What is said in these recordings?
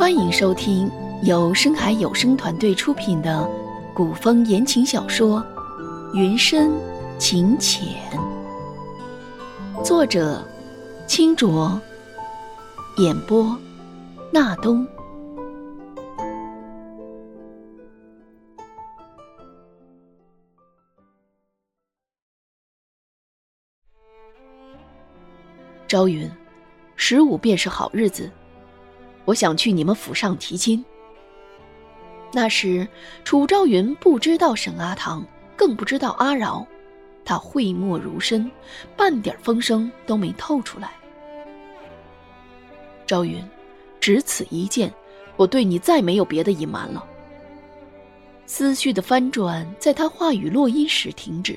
欢迎收听由深海有声团队出品的古风言情小说《云深情浅》，作者：清浊，演播：纳东。朝云，十五便是好日子。我想去你们府上提亲。那时，楚昭云不知道沈阿棠，更不知道阿饶，他讳莫如深，半点风声都没透出来。昭云，只此一件，我对你再没有别的隐瞒了。思绪的翻转在他话语落音时停止。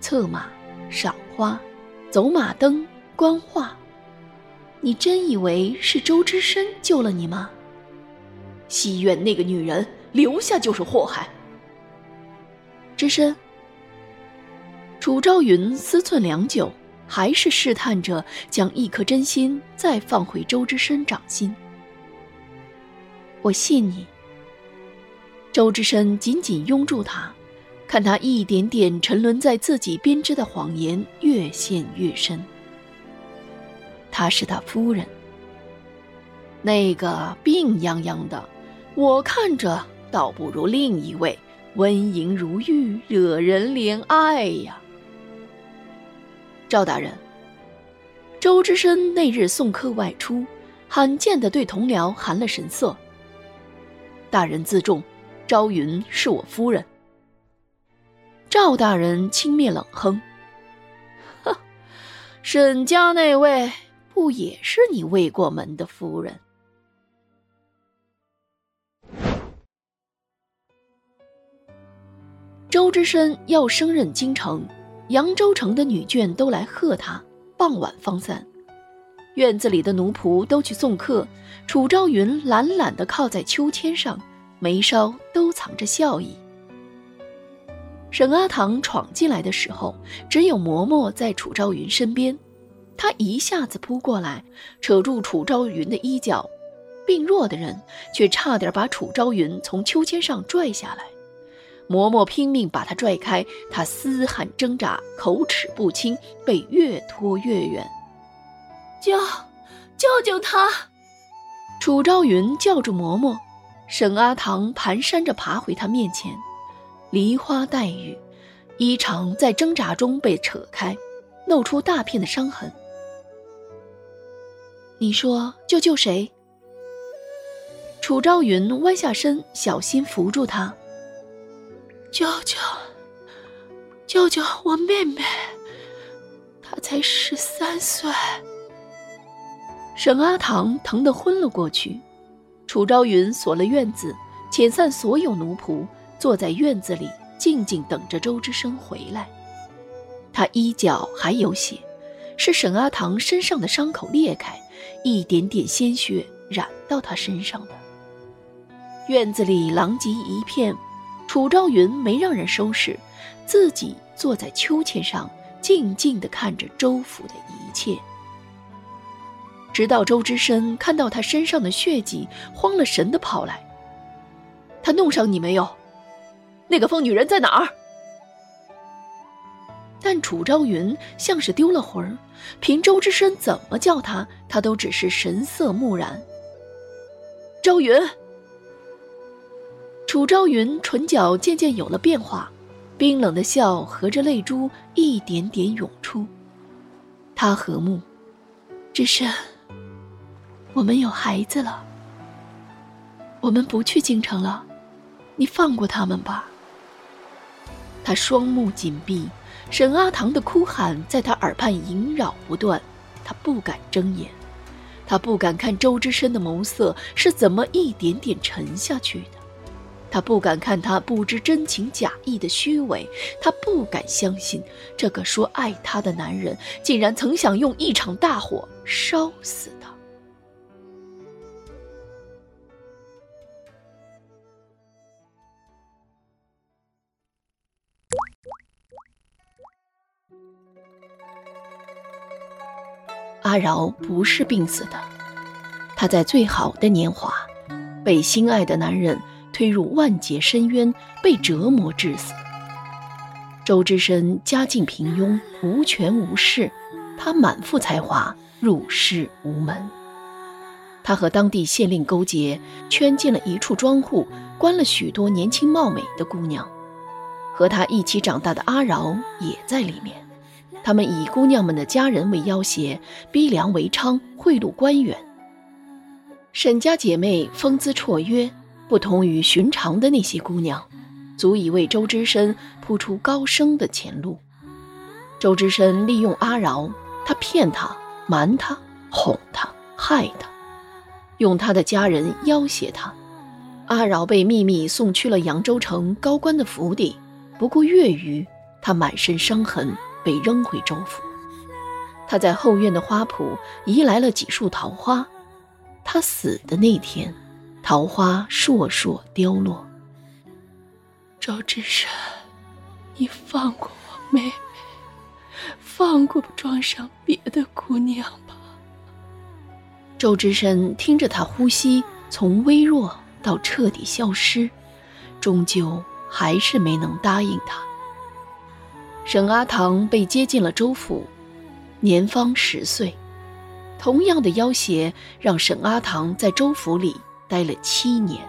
策马、赏花、走马灯、观画。你真以为是周之深救了你吗？西院那个女人留下就是祸害。之深，楚昭云思忖良久，还是试探着将一颗真心再放回周之深掌心。我信你。周之深紧紧拥住他，看他一点点沉沦在自己编织的谎言越陷越深。她是他夫人，那个病殃殃的，我看着倒不如另一位温莹如玉，惹人怜爱呀。赵大人，周之深那日送客外出，罕见的对同僚含了神色。大人自重，朝云是我夫人。赵大人轻蔑冷哼：“哼，沈家那位。”不也是你未过门的夫人？周之深要升任京城，扬州城的女眷都来贺他。傍晚方散，院子里的奴仆都去送客。楚昭云懒懒的靠在秋千上，眉梢都藏着笑意。沈阿棠闯进来的时候，只有嬷嬷在楚昭云身边。他一下子扑过来，扯住楚昭云的衣角，病弱的人却差点把楚昭云从秋千上拽下来。嬷嬷拼命把他拽开，他嘶喊挣扎，口齿不清，被越拖越远。救，救救他！楚昭云叫住嬷嬷，沈阿棠蹒跚着爬回他面前，梨花带雨，衣裳在挣扎中被扯开，露出大片的伤痕。你说救救谁？楚昭云弯下身，小心扶住他。救救，救救我妹妹，她才十三岁。沈阿棠疼得昏了过去。楚昭云锁了院子，遣散所有奴仆，坐在院子里静静等着周之生回来。他衣角还有血，是沈阿棠身上的伤口裂开。一点点鲜血染到他身上的。院子里狼藉一片，楚昭云没让人收拾，自己坐在秋千上，静静地看着周府的一切。直到周之深看到他身上的血迹，慌了神的跑来：“他弄伤你没有？那个疯女人在哪儿？”但楚昭云像是丢了魂儿，凭周之深怎么叫他，他都只是神色木然。昭云，楚昭云唇角渐渐有了变化，冰冷的笑和着泪珠一点点涌出。他和睦，之深，我们有孩子了。我们不去京城了，你放过他们吧。他双目紧闭。沈阿棠的哭喊在他耳畔萦绕不断，他不敢睁眼，他不敢看周之深的眸色是怎么一点点沉下去的，他不敢看他不知真情假意的虚伪，他不敢相信这个说爱他的男人竟然曾想用一场大火烧死他。阿饶不是病死的，他在最好的年华，被心爱的男人推入万劫深渊，被折磨致死。周之深家境平庸，无权无势，他满腹才华，入世无门。他和当地县令勾结，圈进了一处庄户，关了许多年轻貌美的姑娘。和他一起长大的阿饶也在里面。他们以姑娘们的家人为要挟，逼良为娼，贿赂官员。沈家姐妹风姿绰约，不同于寻常的那些姑娘。足以为周之深铺出高升的前路。周之深利用阿饶，他骗他、瞒他、哄他、害他，用他的家人要挟他。阿饶被秘密送去了扬州城高官的府邸，不过月余，他满身伤痕，被扔回州府。他在后院的花圃移来了几束桃花。他死的那天，桃花烁烁凋落。周之深，你放过我妹妹，放过庄上别的姑娘吧。周之深听着他呼吸从微弱到彻底消失，终究还是没能答应他。沈阿棠被接进了周府，年方十岁，同样的要挟让沈阿棠在周府里待了七年。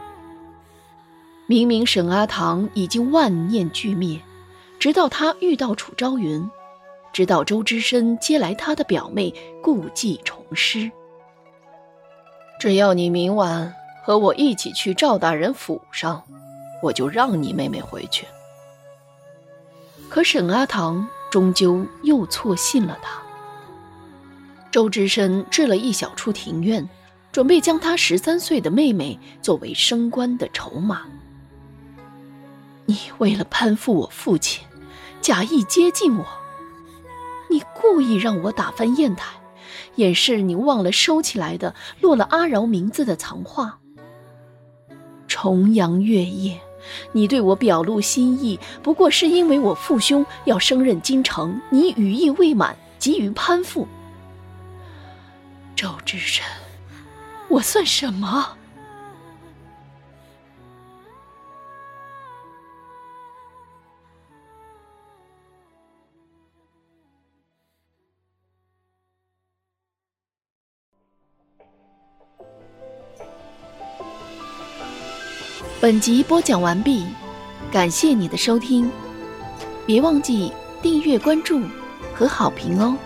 明明沈阿棠已经万念俱灭，直到他遇到楚昭云，直到周之深接来他的表妹，故技重施。只要你明晚和我一起去赵大人府上，我就让你妹妹回去。可沈阿棠终究又错信了他。周之深置了一小处庭院，准备将他十三岁的妹妹作为升官的筹码。你为了攀附我父亲，假意接近我。你故意让我打翻砚台，掩饰你忘了收起来的落了阿饶名字的藏画。重阳月夜，你对我表露心意，不过是因为我父兄要升任京城，你羽翼未满，急于攀附。周之深，我算什么？本集播讲完毕，感谢你的收听，别忘记订阅、关注和好评哦。